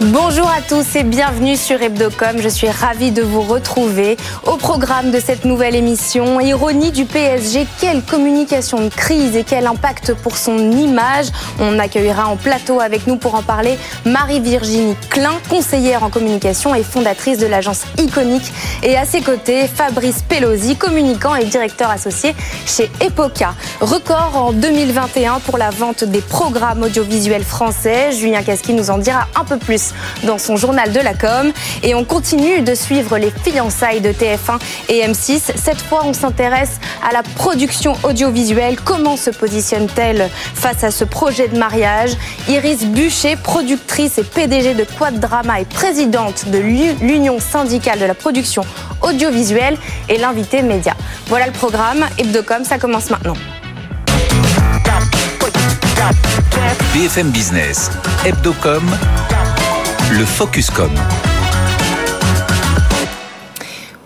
Bonjour à tous et bienvenue sur Hebdocom. Je suis ravie de vous retrouver au programme de cette nouvelle émission. Ironie du PSG, quelle communication de crise et quel impact pour son image. On accueillera en plateau avec nous pour en parler Marie-Virginie Klein, conseillère en communication et fondatrice de l'agence Iconique. Et à ses côtés, Fabrice Pelosi, communicant et directeur associé chez Epoca. Record en 2021 pour la vente des programmes audiovisuels français. Julien Casqui nous en dira un peu plus dans son journal de la com. Et on continue de suivre les fiançailles de TF1 et M6. Cette fois, on s'intéresse à la production audiovisuelle. Comment se positionne-t-elle face à ce projet de mariage? Iris Bûcher, productrice et PDG de Quad Drama et présidente de l'Union syndicale de la production audiovisuelle, est l'invité média. Voilà le programme. Hebdocom, ça commence maintenant. BFM Business, Hebdocom, le Focuscom.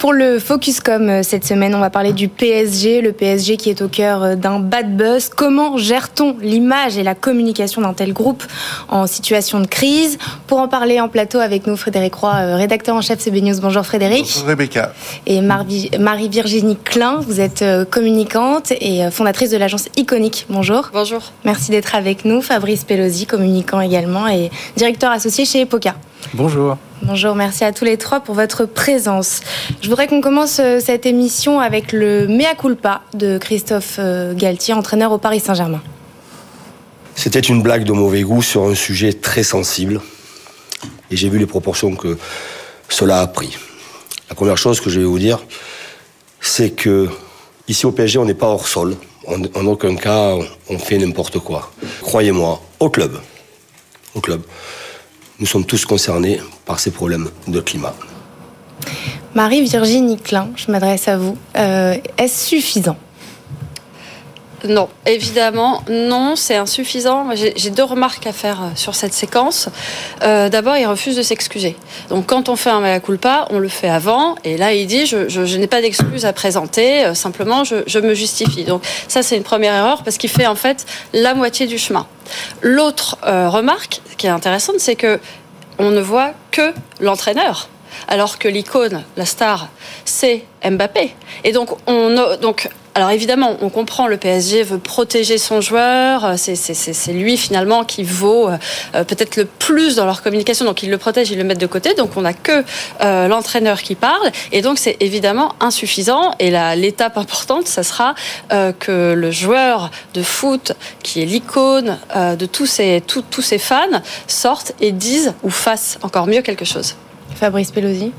Pour le Focuscom euh, cette semaine, on va parler du PSG, le PSG qui est au cœur euh, d'un bad buzz. Comment gère-t-on l'image et la communication d'un tel groupe en situation de crise? Pour en parler en plateau avec nous, Frédéric Roy, euh, rédacteur en chef CB News. Bonjour Frédéric. Bonjour Rebecca. Et Marie-Virginie Klein, vous êtes communicante et fondatrice de l'agence Iconique. Bonjour. Bonjour. Merci d'être avec nous. Fabrice Pelosi, communicant également et directeur associé chez Epoca. Bonjour. Bonjour, merci à tous les trois pour votre présence. Je voudrais qu'on commence euh, cette émission avec le mea culpa de Christophe euh, Galtier, entraîneur au Paris Saint-Germain. C'était une blague de mauvais goût sur un sujet très sensible. Et j'ai vu les proportions que cela a pris. La première chose que je vais vous dire, c'est que ici au PSG, on n'est pas hors sol. En, aucun cas, on fait n'importe quoi. Croyez-moi, au club. Au club nous sommes tous concernés par ces problèmes de climat. Marie-Virginie Klein, je m'adresse à vous. Euh, est-ce suffisant non, évidemment, non, c'est insuffisant. J'ai deux remarques à faire euh, sur cette séquence. Euh, d'abord, il refuse de s'excuser. Donc, quand on fait un mea culpa, on le fait avant, et là, il dit je, n'ai pas d'excuses à présenter, simplement je, me justifie. Donc, ça, c'est une première erreur parce qu'il fait en fait la moitié du chemin. L'autre remarque qui est intéressante, c'est que on ne voit que l'entraîneur alors que l'icône, la star, c'est Mbappé. Et donc, on, donc alors évidemment, on comprend, le PSG veut protéger son joueur, euh, c'est lui finalement qui vaut euh, euh, peut-être le plus dans leur communication, donc ils le protègent, ils le mettent de côté, donc on n'a que l'entraîneur qui parle, et donc c'est évidemment insuffisant, et l'étape importante, ça sera que le joueur de foot, qui est l'icône de tous ces, tous ces fans, sorte et dise ou fasse encore mieux quelque chose. Fabrice Pelosi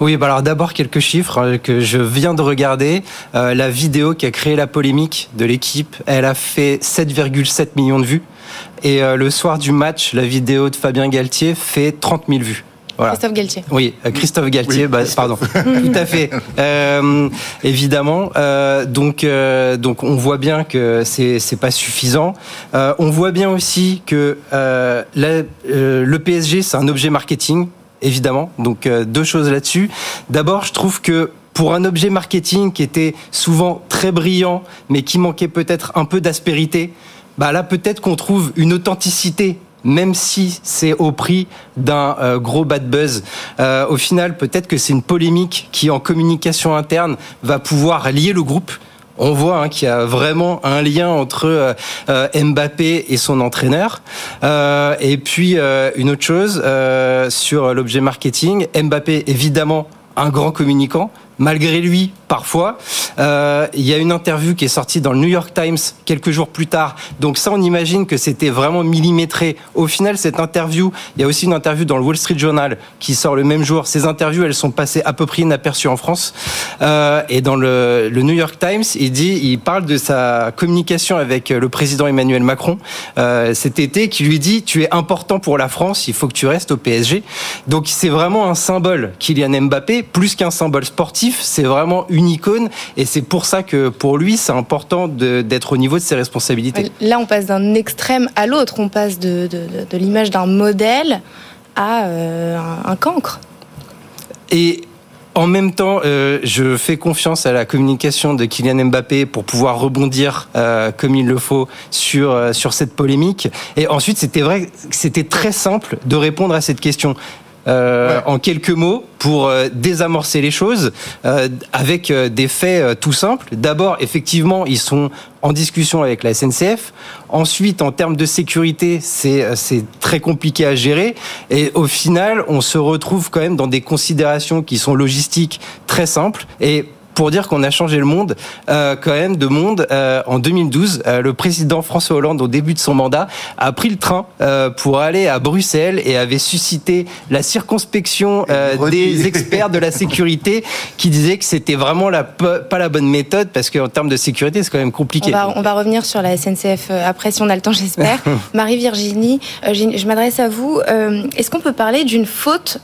Oui, bah alors d'abord quelques chiffres euh, que je viens de regarder. Euh, la vidéo qui a créé la polémique de l'équipe, elle a fait 7,7 millions de vues. Et euh, le soir du match, la vidéo de Fabien Galtier fait 30 000 vues. Christophe Galtier. Oui, Christophe Galtier, bah, pardon. Tout à fait. évidemment. donc, donc, on voit bien que c'est c'est pas suffisant. on voit bien aussi que le PSG c'est un objet marketing évidemment. Donc euh, deux choses là-dessus. D'abord, je trouve que pour un objet marketing qui était souvent très brillant, mais qui manquait peut-être un peu d'aspérité, bah là peut-être qu'on trouve une authenticité même si c'est au prix d'un euh, gros bad buzz. Euh, au final, peut-être que c'est une polémique qui, en communication interne, va pouvoir lier le groupe on voit hein, qu'il y a vraiment un lien entre euh, euh, Mbappé et son entraîneur. Euh, et puis une autre chose sur l'objet marketing, Mbappé évidemment un grand communicant, malgré lui parfois. Euh, il y a une interview qui est sortie dans le New York Times quelques jours plus tard. Donc ça, on imagine que c'était vraiment millimétré. Au final, cette interview, il y a aussi une interview dans le Wall Street Journal qui sort le même jour. Ces interviews, elles sont passées à peu près inaperçues en France. Euh, et dans le, New York Times, il dit, il parle de sa communication avec le président Emmanuel Macron euh, cet été, qui lui dit, tu es important pour la France, il faut que tu restes au PSG. Donc c'est vraiment un symbole, Kylian Mbappé, plus qu'un symbole sportif, c'est vraiment une une icône et c'est pour ça que pour lui, c'est important d'être au niveau de ses responsabilités. Là, on passe d'un extrême à l'autre. On passe de, de, l'image d'un modèle à euh, un, cancre. Et En même temps, euh, je fais confiance à la communication de Kylian Mbappé pour pouvoir rebondir euh, comme il le faut sur euh, sur cette polémique. Et ensuite, c'était vrai, c'était très simple de répondre à cette question. Euh, en quelques mots pour euh, désamorcer les choses euh, avec des faits tout simples. D'abord, effectivement, ils sont en discussion avec la SNCF. Ensuite, en termes de sécurité, c'est c'est très compliqué à gérer. Et au final, on se retrouve quand même dans des considérations qui sont logistiques très simples et pour dire qu'on a changé le monde, euh, quand même, de monde. Euh, en 2012, euh, le président François Hollande, au début de son mandat, a pris le train euh, pour aller à Bruxelles et avait suscité la circonspection euh, des experts de la sécurité qui disaient que c'était vraiment la, pas la bonne méthode parce qu'en termes de sécurité, c'est quand même compliqué. On va, on va, revenir sur la SNCF après, si on a le temps, j'espère. Marie-Virginie, je m'adresse à vous. Est-ce qu'on peut parler d'une faute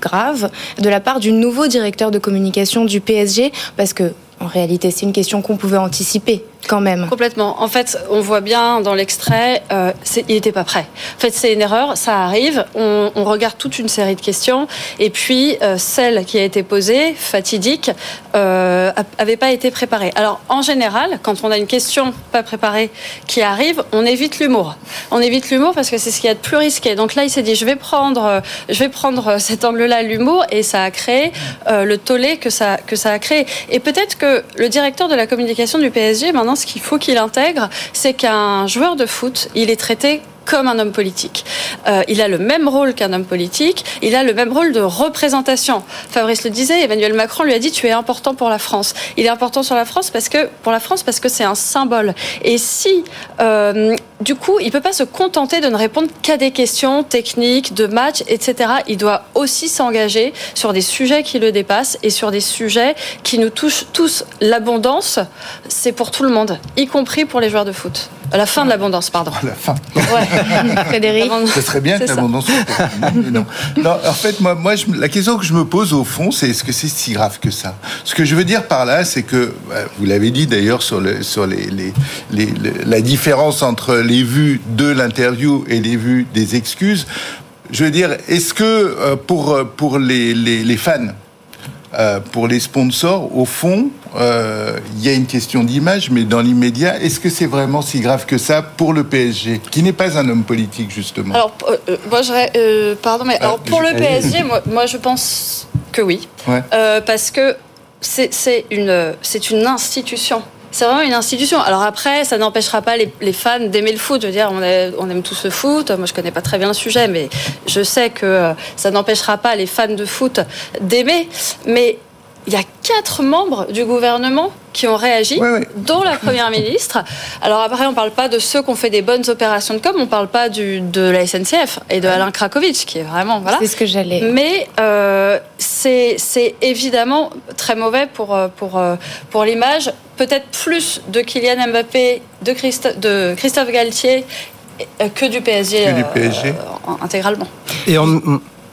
grave de la part du nouveau directeur de communication du PSG parce que en réalité, c'est une question qu'on pouvait anticiper quand même. Complètement. En fait, on voit bien dans l'extrait, euh, il n'était pas prêt. En fait, c'est une erreur, ça arrive. On, regarde toute une série de questions, et puis euh, celle qui a été posée, fatidique, euh, avait pas été préparée. Alors, en général, quand on a une question pas préparée qui arrive, on évite l'humour. On évite l'humour parce que c'est ce qu'il y a de plus risqué. Donc là, il s'est dit, je vais prendre, je vais prendre cet angle-là, l'humour, et ça a créé euh, le tollé que ça que ça a créé. Et peut-être que le directeur de la communication du PSG maintenant ce qu'il faut qu'il intègre, c'est qu'un joueur de foot, il est traité comme un homme politique. Euh, il a le même rôle qu'un homme politique, il a le même rôle de représentation. Fabrice le disait, Emmanuel Macron lui a dit tu es important pour la France. Il est important sur la France parce que pour la France parce que c'est un symbole. Et si euh, du coup, il peut pas se contenter de ne répondre qu'à des questions techniques, de match, etc. Il doit aussi s'engager sur des sujets qui le dépassent et sur des sujets qui nous touchent tous. L'abondance, c'est pour tout le monde, y compris pour les joueurs de foot. À la fin de l'abondance, pardon. À la fin. Ouais. Frédéric. Ce serait bien que l'abondance soit non. non. En fait, moi, moi je, la question que je me pose au fond, c'est est-ce que c'est si grave que ça? Ce que je veux dire par là, c'est que, bah, vous l'avez dit d'ailleurs sur, le, sur les, les, les, la différence entre les vues de l'interview et les vues des excuses. Je veux dire, est-ce que euh, pour, pour les, les, les fans, euh, pour les sponsors, au fond, euh, il y a une question d'image, mais dans l'immédiat, est-ce que c'est vraiment si grave que ça pour le PSG, qui n'est pas un homme politique justement? Alors, euh, moi, je, euh, pardon, mais alors pour le PSG, moi, moi, je pense que oui, ouais. parce que c'est une, c'est une institution c'est vraiment une institution. Alors après, ça n'empêchera pas les, les fans d'aimer le foot. Je veux dire, on, est, on, aime tous le foot. Moi, je connais pas très bien le sujet, mais je sais que ça n'empêchera pas les fans de foot d'aimer. Mais il y a quatre membres du gouvernement qui ont réagi, oui, oui. dont la première ministre. Alors après, on ne parle pas de ceux qui ont fait des bonnes opérations de com, on ne parle pas du, de la SNCF et de Alain Krakowicz, qui est vraiment voilà. C'est ce que j'allais. Mais euh, c'est évidemment très mauvais pour pour pour l'image. Peut-être plus de Kylian Mbappé, de, de Christophe Galtier que du PSG, que du PSG. Euh, intégralement. Et en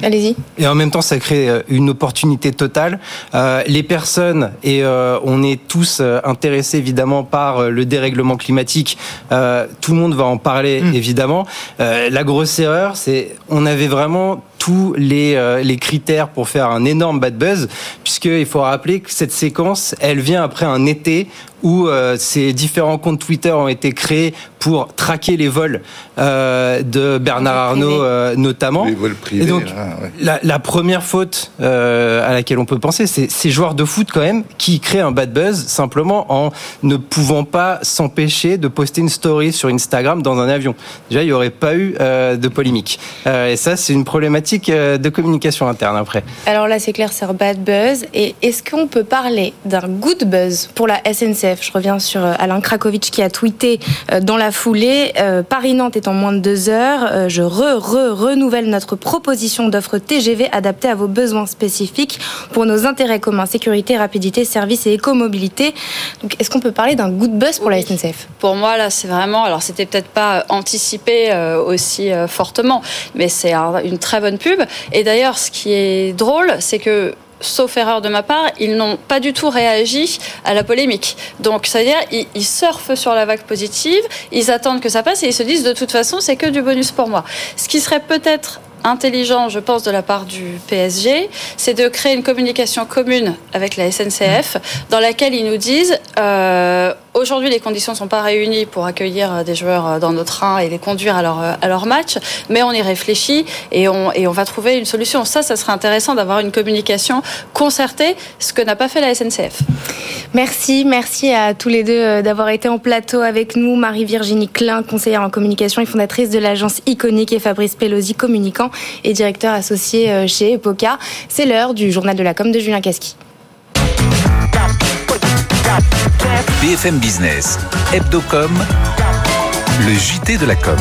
Allez-y. Et en même temps, ça crée une opportunité totale. Euh, les personnes, et euh, on est tous intéressés évidemment par le dérèglement climatique, euh, tout le monde va en parler mmh. évidemment. la grosse erreur, c'est on avait vraiment tous les, euh, les critères pour faire un énorme bad buzz, puisqu'il faut rappeler que cette séquence, elle vient après un été où euh, ces différents comptes Twitter ont été créés pour traquer les vols euh, de Bernard Arnault euh, notamment. Les vols privés. Et donc, ah, ouais. la, la, première faute à laquelle on peut penser, c'est ces joueurs de foot quand même qui créent un bad buzz simplement en ne pouvant pas s'empêcher de poster une story sur Instagram dans un avion. Déjà, il n'y aurait pas eu de polémique. et ça, c'est une problématique de communication interne après. Alors là, c'est clair, c'est un bad buzz. Et est-ce qu'on peut parler d'un good buzz pour la SNCF Je reviens sur Alain Krakowicz qui a tweeté dans la foulée Paris-Nantes est en moins de deux heures. Je re, re, renouvelle notre proposition d'offre TGV adaptée à vos besoins spécifiques pour nos intérêts communs sécurité, rapidité, service et écomobilité. Donc, est-ce qu'on peut parler d'un good buzz pour oui. la SNCF Pour moi, là, c'est vraiment. Alors, c'était peut-être pas anticipé euh, aussi euh, fortement, mais c'est un, une très bonne Et d'ailleurs, ce qui est drôle, c'est que sauf erreur de ma part, ils n'ont pas du tout réagi à la polémique. Donc, c'est-à-dire, ils, ils, surfent sur la vague positive, ils attendent que ça passe et ils se disent de toute façon, c'est que du bonus pour moi. Ce qui serait peut-être intelligent, je pense, de la part du PSG, c'est de créer une communication commune avec la SNCF dans laquelle ils nous disent euh, aujourd'hui les conditions ne sont pas réunies pour accueillir des joueurs dans nos trains et les conduire à leur, à leur match, mais on y réfléchit et on, et on va trouver une solution. Ça, ça serait intéressant d'avoir une communication concertée, ce que n'a pas fait la SNCF. Merci, merci à tous les deux euh, d'avoir été en plateau avec nous. Marie-Virginie Klein, conseillère en communication et fondatrice de l'agence Iconique et Fabrice Pelosi, communicant et directeur associé euh, chez Epoca. C'est l'heure du journal de la com de Julien Casqui. BFM Business, Hebdocom, le JT de la com.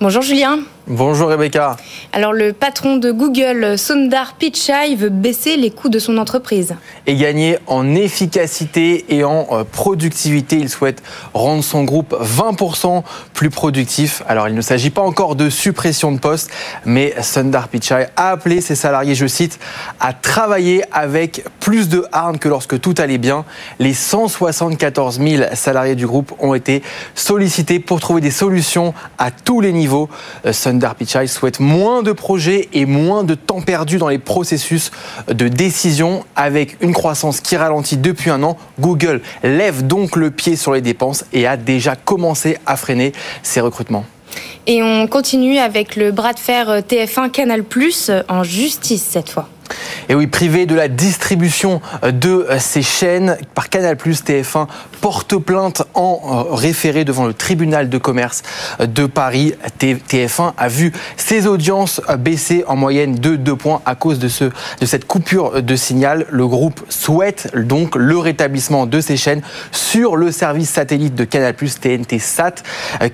Bonjour Julien. Bonjour Rebecca. Alors le patron de Google, Sundar Pichai, veut baisser les coûts de son entreprise. Et gagner en efficacité et en euh, productivité. Il souhaite rendre son groupe 20% plus productif. Alors il ne s'agit pas encore de suppression de postes, mais Sundar Pichai a appelé ses salariés, je cite, à travailler avec plus de harne que lorsque tout allait bien. Les 174 000 salariés du groupe ont été sollicités pour trouver des solutions à tous les niveaux. Euh, Sundar Pichai souhaite moins de projets et moins de temps perdu dans les processus de décision avec une croissance qui ralentit depuis un an. Google lève donc le pied sur les dépenses et a déjà commencé à freiner ses recrutements. Et on continue avec le bras de fer TF1 Canal Plus en justice cette fois. Et oui, privé de la distribution de ces chaînes par Canal+, TF1 porte plainte en euh, référé devant le tribunal de commerce de Paris. TF1 a vu ses audiences baisser en moyenne de 2 points à cause de, ce, de cette coupure de signal. Le groupe souhaite donc le rétablissement de ces chaînes sur le service satellite de Canal+, TNT Sat,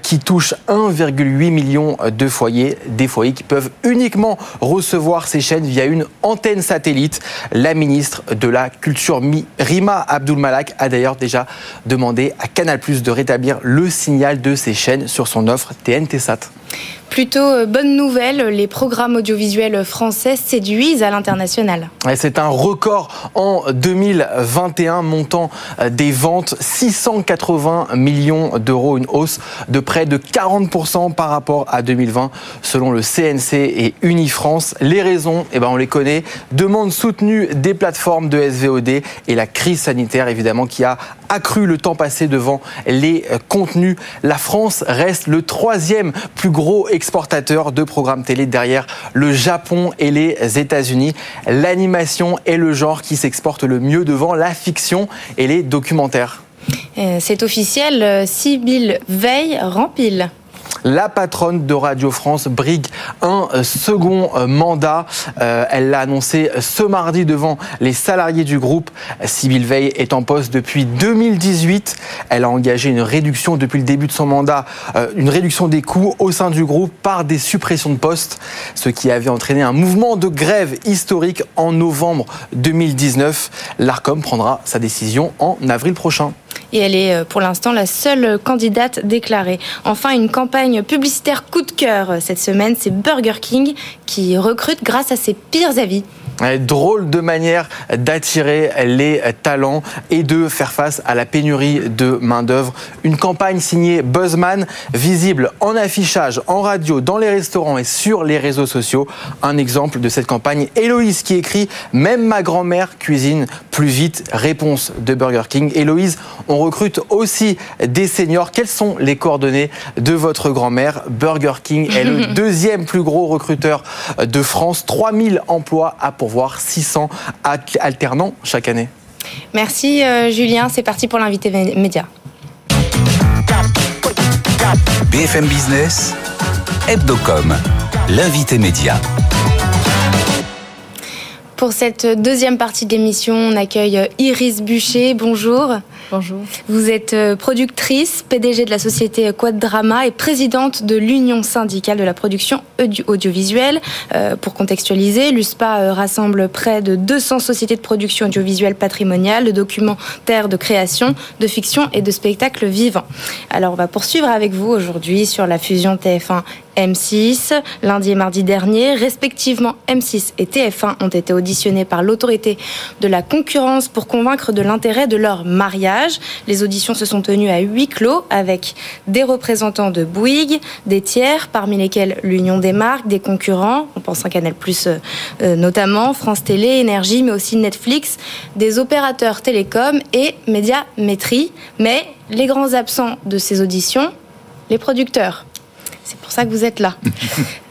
qui touche 1,8 million de foyers, des foyers qui peuvent uniquement recevoir ces chaînes via une antenne satellite. La ministre de la Culture, Rima Abdul Malak, a d'ailleurs déjà demandé à Canal+ de rétablir le signal de ses chaînes sur son offre TNT Sat. Plutôt euh, bonne nouvelle, les programmes audiovisuels français séduisent à l'international. C'est un record en 2021, montant euh, des ventes 680 millions d'euros, une hausse de près de 40% par rapport à 2020, selon le CNC et Unifrance. Les raisons, eh ben on les connaît, demande soutenue des plateformes de SVOD et la crise sanitaire, évidemment, qui a accru le temps passé devant les euh, contenus. La France reste le troisième plus gros exportateur de programmes télé derrière le Japon et les États-Unis. L'animation est le genre qui s'exporte le mieux devant la fiction et les documentaires. Euh, c'est officiel, Sibyl Veil rempile la patronne de Radio France brigue un euh, second euh, mandat. Euh, elle l'a annoncé ce mardi devant les salariés du groupe. Sybille Veil est en poste depuis 2018. Elle a engagé une réduction depuis le début de son mandat, une réduction des coûts au sein du groupe par des suppressions de postes, ce qui avait entraîné un mouvement de grève historique en novembre 2019. L'ARCOM prendra sa décision en avril prochain et elle est euh, pour l'instant la seule candidate déclarée. Enfin, une campagne publicitaire coup de cœur euh, cette semaine, c'est Burger King qui recrute grâce à ses pires avis drôle de manière d'attirer les talents et de faire face à la pénurie de main-d'œuvre. Une campagne signée Buzzman, visible en affichage, en radio, dans les restaurants et sur les réseaux sociaux. Un exemple de cette campagne, Héloïse qui écrit Même ma grand-mère cuisine plus vite. Réponse de Burger King. Héloïse, on recrute aussi des seniors. Quelles sont les coordonnées de votre grand-mère Burger King est le deuxième plus gros recruteur de France. 3000 emplois à pour voir 600 alternants chaque année. Merci euh, Julien, c'est parti pour l'invité média. BFM Business, Hebdocom, l'invité média. Pour cette deuxième partie de l'émission, on accueille Iris Bûcher. Bonjour. Bonjour. Vous êtes euh, productrice, PDG de la société Quad Drama et présidente de l'Union syndicale de la production audiovisuelle. Euh, pour contextualiser, l'USPA euh, rassemble près de 200 sociétés de production audiovisuelle patrimoniale, de documentaires de création, de fiction et de spectacles vivants. Alors on va poursuivre avec vous aujourd'hui sur la fusion TF1 M6. Lundi et mardi dernier, respectivement M6 et TF1 ont été auditionnés par l'autorité de la concurrence pour convaincre de l'intérêt de leur mariage. Les auditions se sont tenues à huis clos avec des représentants de Bouygues, des tiers, parmi lesquels l'Union des marques, des concurrents, on pense à Canal Plus euh, notamment, France Télé, Énergie, mais aussi Netflix, des opérateurs télécoms et Médiamétrie. Mais les grands absents de ces auditions, les producteurs. C'est pour ça que vous êtes là.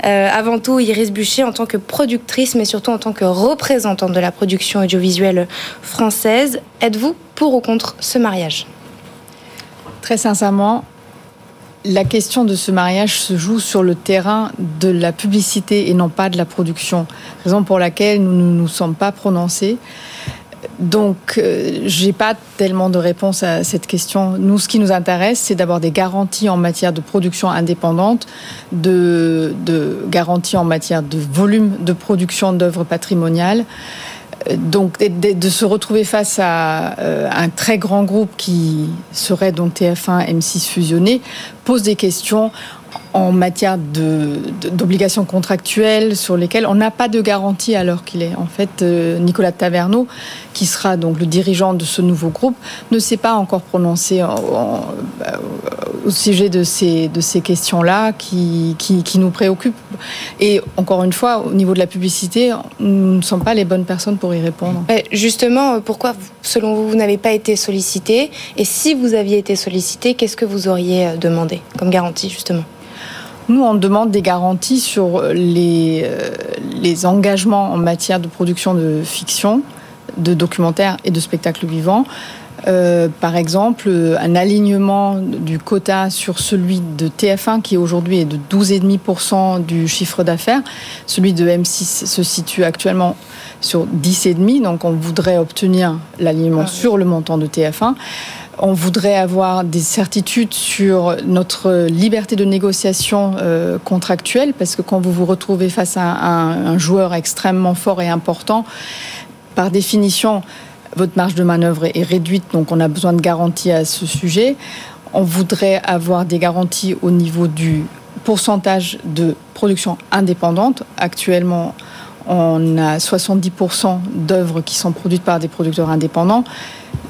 Euh, avant tout, Iris Bûcher, en tant que productrice, mais surtout en tant que représentante de la production audiovisuelle française, êtes-vous pour ou contre ce mariage? Très sincèrement, la question de ce mariage se joue sur le terrain de la publicité et non pas de la production, raison pour laquelle nous ne nous sommes pas prononcés. Donc, euh, j'ai pas tellement de réponse à cette question. Nous, ce qui nous intéresse, c'est d'avoir des garanties en matière de production indépendante, de, garanties en matière de volume de production d'œuvres patrimoniales. Euh, donc, de, de, se retrouver face à euh, un très grand groupe qui serait donc TF1, M6 fusionné, pose des questions en matière d'obligations contractuelles sur lesquelles on n'a pas de garantie alors qu'il est. En fait, euh, Nicolas Taverneau, qui sera donc le dirigeant de ce nouveau groupe, ne s'est pas encore prononcé euh, au sujet de ces, questions-là qui, nous préoccupent. Et encore une fois, au niveau de la publicité, nous ne sommes pas les bonnes personnes pour y répondre. Justement, pourquoi, selon vous, vous n'avez pas été sollicité? Et si vous aviez été sollicité, qu'est-ce que vous auriez euh, demandé comme garantie, justement? Nous, on demande des garanties sur les, les engagements en matière de production de fiction, de documentaires et de spectacles vivants. Euh, par exemple, un alignement du quota sur celui de TF1 qui aujourd'hui est de 12,5% du chiffre d'affaires. Celui de M6 se situe actuellement sur 10,5%, donc on voudrait obtenir l'alignement ah, sur le montant de TF1 on voudrait avoir des certitudes sur notre liberté de négociation euh, contractuelle, parce que quand vous vous retrouvez face à un, un, joueur extrêmement fort et important, par définition, votre marge de manœuvre est réduite, donc on a besoin de garanties à ce sujet. On voudrait avoir des garanties au niveau du pourcentage de production indépendante. Actuellement, on a 70% d'œuvres qui sont produites par des producteurs indépendants.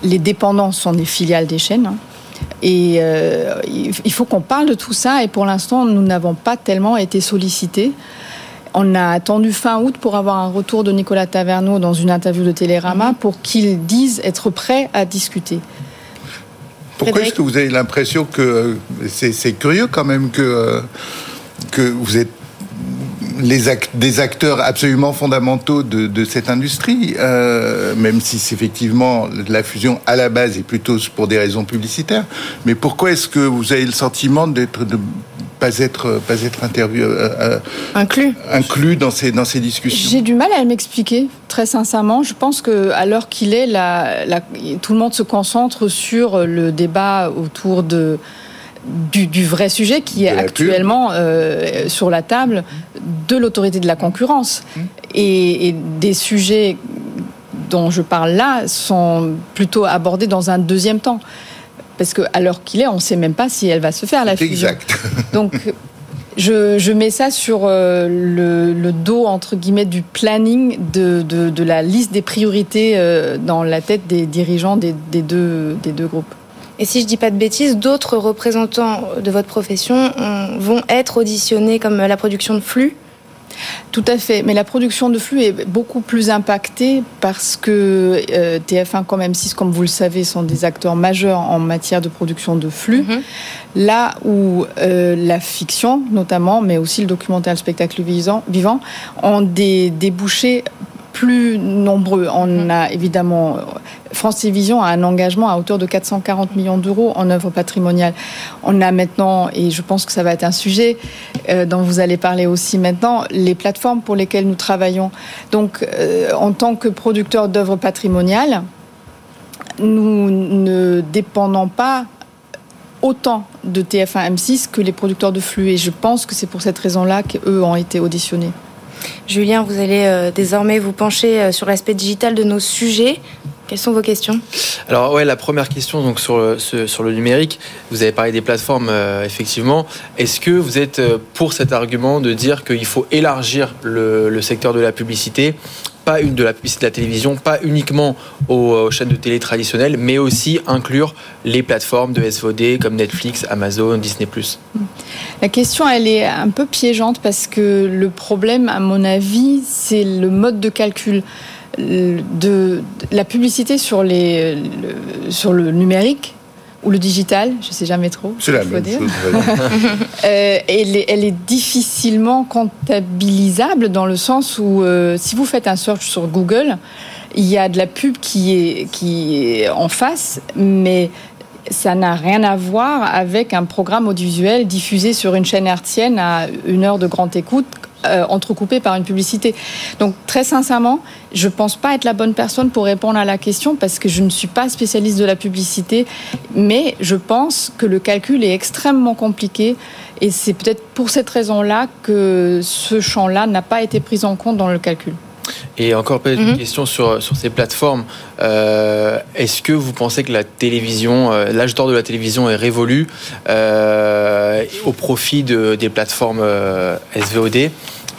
Les dépendants sont des filiales des chaînes. Hein. Et euh, il faut qu'on parle de tout ça. Et pour l'instant, nous n'avons pas tellement été sollicités. On a attendu fin août pour avoir un retour de Nicolas Taverneau dans une interview de Télérama mhm. pour qu'il dise être prêt à discuter. Pourquoi est-ce que vous avez l'impression que euh, c'est curieux quand même que, euh, que vous êtes les act des acteurs absolument fondamentaux de, de cette industrie, euh, même si c'est effectivement la fusion à la base est plutôt pour des raisons publicitaires. Mais pourquoi est-ce que vous avez le sentiment d'être de pas être pas être interview, euh, euh, inclus inclus dans ces dans ces discussions? J'ai du mal à m'expliquer très sincèrement. Je pense que à l'heure qu'il est, la, la, tout le monde se concentre sur le débat autour de du, du, vrai sujet qui est actuellement euh, sur la table de l'autorité de la concurrence. Mmh. Et, et, des sujets dont je parle là sont plutôt abordés dans un deuxième temps. Parce qu'à l'heure qu'il est, on ne sait même pas si elle va se faire, la fusion. Exact. Donc, je, je, mets ça sur euh, le, le, dos, entre guillemets, du planning de, de, de la liste des priorités euh, dans la tête des dirigeants des, des, deux, des deux groupes. Et si je dis pas de bêtises, d'autres représentants de votre profession vont être auditionnés comme la production de flux tout à fait, mais la production de flux est beaucoup plus impactée parce que euh, TF1 comme M6, comme vous le savez, sont des acteurs majeurs en matière de production de flux. Mm -hmm. Là où euh, la fiction, notamment, mais aussi le documentaire, le spectacle vivant, vivant ont des débouchés plus nombreux. On mmh. a évidemment France Télévisions a un engagement à hauteur de 440 millions d'euros en œuvre patrimoniale. On a maintenant, et je pense que ça va être un sujet euh, dont vous allez parler aussi maintenant, les plateformes pour lesquelles nous travaillons. Donc, euh, en tant que producteur d'œuvres patrimoniales, nous ne dépendons pas autant de TF1 M6 que les producteurs de flux. Et je pense que c'est pour cette raison-là qu'eux ont été auditionnés. Julien, vous allez euh, désormais vous pencher euh, sur l'aspect digital de nos sujets. Quelles sont vos questions? Alors ouais, la première question donc sur le, sur le numérique, vous avez parlé des plateformes euh, effectivement. Est-ce que vous êtes euh, pour cet argument de dire qu'il faut élargir le, le secteur de la publicité pas une de la publicité de la télévision, pas uniquement aux, chaînes de télé traditionnelles, mais aussi inclure les plateformes de SVOD comme Netflix, Amazon, Disney+. La question, elle est un peu piégeante parce que le problème, à mon avis, c'est le mode de calcul de, la publicité sur, les, sur le numérique ou le digital, je ne sais jamais trop. C'est la même chose. euh, elle, est, elle, est, difficilement comptabilisable dans le sens où euh, si vous faites un search sur Google, il y a de la pub qui est, qui est en face, mais ça n'a rien à voir avec un programme audiovisuel diffusé sur une chaîne hertzienne à une heure de grande écoute euh, entrecoupé par une publicité. Donc très sincèrement, je ne pense pas être la bonne personne pour répondre à la question parce que je ne suis pas spécialiste de la publicité, mais je pense que le calcul est extrêmement compliqué et c'est peut-être pour cette raison-là que ce champ-là n'a pas été pris en compte dans le calcul. Et encore peut-être une mhm. question sur, sur ces plateformes. Euh, est-ce que vous pensez que la télévision, euh, l'âge d'or de la télévision est révolu euh, au profit de, des plateformes SVOD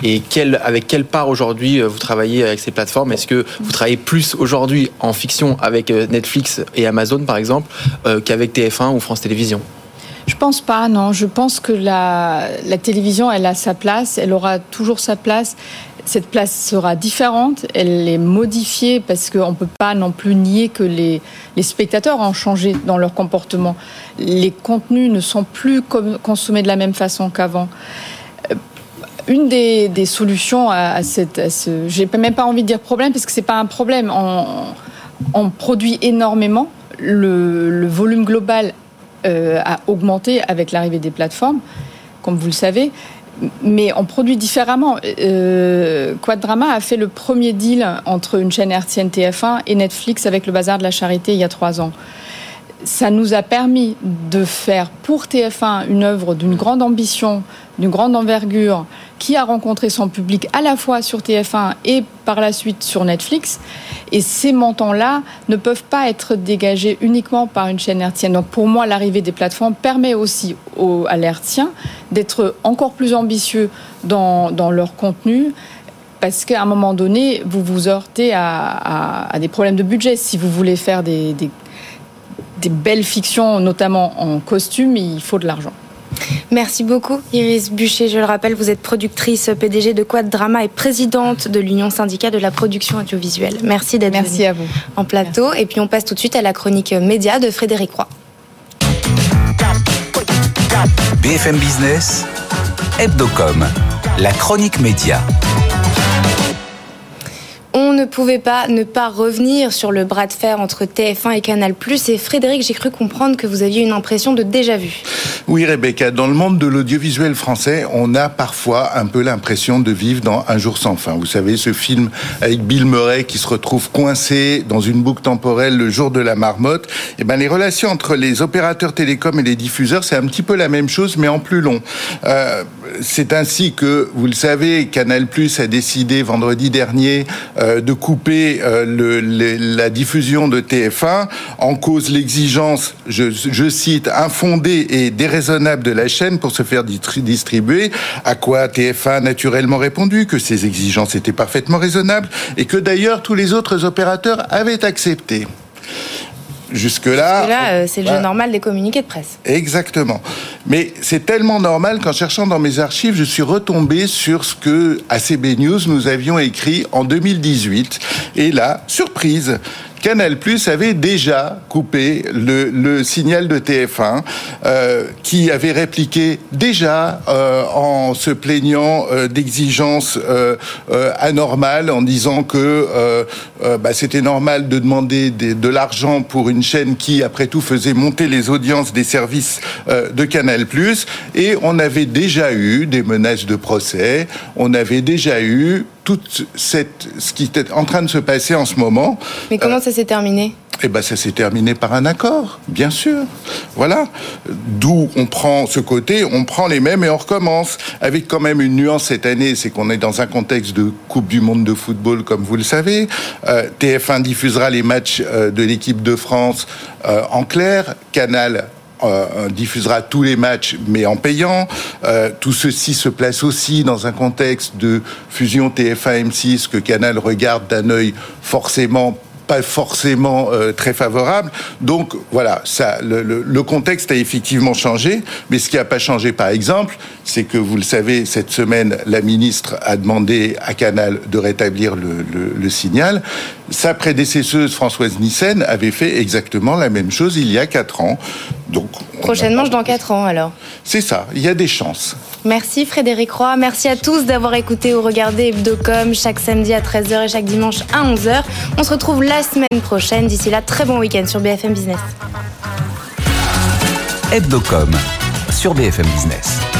et quelle, avec quelle part aujourd'hui vous travaillez avec ces plateformes? Est-ce que vous travaillez plus aujourd'hui en fiction avec Netflix et Amazon par exemple qu'avec TF1 ou France Télévisions? Je pense pas, non. Je pense que la, la télévision, elle a sa place, elle aura toujours sa place. Cette place sera différente, elle est modifiée parce qu'on ne peut pas non plus nier que les, spectateurs ont changé dans leur comportement. Les contenus ne sont plus consommés de la même façon qu'avant. Euh, une des, solutions à, cette, à ce, j'ai même pas envie de dire problème parce que c'est pas un problème. On, produit énormément. Le, le volume global euh, a augmenté avec l'arrivée des plateformes, comme vous le savez mais on produit différemment. Euh, Quadrama a fait le premier deal entre une chaîne RTN TF1 et Netflix avec le Bazar de la Charité il y a trois ans. Ça nous a permis de faire pour TF1 une œuvre d'une grande ambition, d'une grande envergure, qui a rencontré son public à la fois sur TF1 et par la suite sur Netflix. Et ces montants-là ne peuvent pas être dégagés uniquement par une chaîne hertzienne. Donc pour moi, l'arrivée des plateformes permet aussi aux, à l'hertzien d'être encore plus ambitieux dans, leur contenu parce qu'à un moment donné, vous vous heurtez à, des problèmes de budget. Si vous voulez faire des, des belles fictions, notamment en costume, il faut de l'argent. Merci beaucoup, Iris Bûcher. Je le rappelle, vous êtes productrice PDG de Quad Drama et présidente de l'Union syndicale de la production audiovisuelle. Merci d'être Merci à vous. en plateau. Et puis on passe tout de suite à la chronique média de Frédéric Roy. BFM Business, Hebdocom, la chronique média. On ne pouvait pas ne pas revenir sur le bras de fer entre TF1 et Canal+. Et Frédéric, j'ai cru comprendre que vous aviez une impression de déjà vu. Oui, Rebecca, dans le monde de l'audiovisuel français, on a parfois un peu l'impression de vivre dans Un jour sans fin. Vous savez, ce film avec Bill Murray qui se retrouve coincé dans une boucle temporelle le jour de la marmotte. Eh ben, les relations entre les opérateurs télécoms et les diffuseurs, c'est un petit peu la même chose, mais en plus long. Euh, c'est ainsi que, vous le savez, Canal+ a décidé vendredi dernier euh, de couper euh, la diffusion de TF1 en cause l'exigence, je, je, cite, infondée et déraisonnable de la chaîne pour se faire distribuer, à quoi TF1 a naturellement répondu que ces exigences étaient parfaitement raisonnables et que d'ailleurs tous les autres opérateurs avaient accepté. Jusque-là. Euh, c'est le jeu normal des communiqués de presse. Exactement. Mais c'est tellement normal qu'en cherchant dans mes archives, je suis retombé sur ce que ACB News nous avions écrit en 2018. Et là, surprise, Canal Plus avait déjà coupé le, signal de TF1, euh, qui avait répliqué déjà euh, en se plaignant euh, d'exigences anormales, en disant que bah, c'était normal de demander de l'argent pour une chaîne qui, après tout, faisait monter les audiences des services de Canal Plus. Et on avait déjà eu des menaces de procès, on avait déjà eu tout cette, ce qui était en train de se passer en ce moment. Mais comment euh, ça s'est terminé? Eh ben, ça s'est terminé par un accord, bien sûr. Voilà. D'où on prend ce côté, on prend les mêmes et on recommence. Avec quand même une nuance cette année, c'est qu'on est dans un contexte de Coupe du Monde de football, comme vous le savez. Euh, TF1 diffusera les matchs euh, de l'équipe de France en clair. Canal euh, diffusera tous les matchs, mais en payant. Euh, tout ceci se place aussi dans un contexte de fusion TF1-M6 que Canal regarde d'un œil forcément pas forcément euh, très favorable. Donc voilà, ça, le, le, le, contexte a effectivement changé, mais ce qui n'a pas changé, par exemple, c'est que vous le savez, cette semaine, la ministre a demandé à Canal de rétablir le, le signal. Sa prédécesseuse Françoise Nissen avait fait exactement la même chose il y a quatre ans. Donc prochainement, dans quatre ans alors. C'est ça. Il y a des chances. Merci Frédéric Roy. Merci à tous d'avoir écouté ou regardé Hebdocom chaque samedi à 13h et chaque dimanche à 11h. On se retrouve la semaine prochaine. D'ici là, très bon week-end sur BFM Business. Hebdocom sur BFM Business.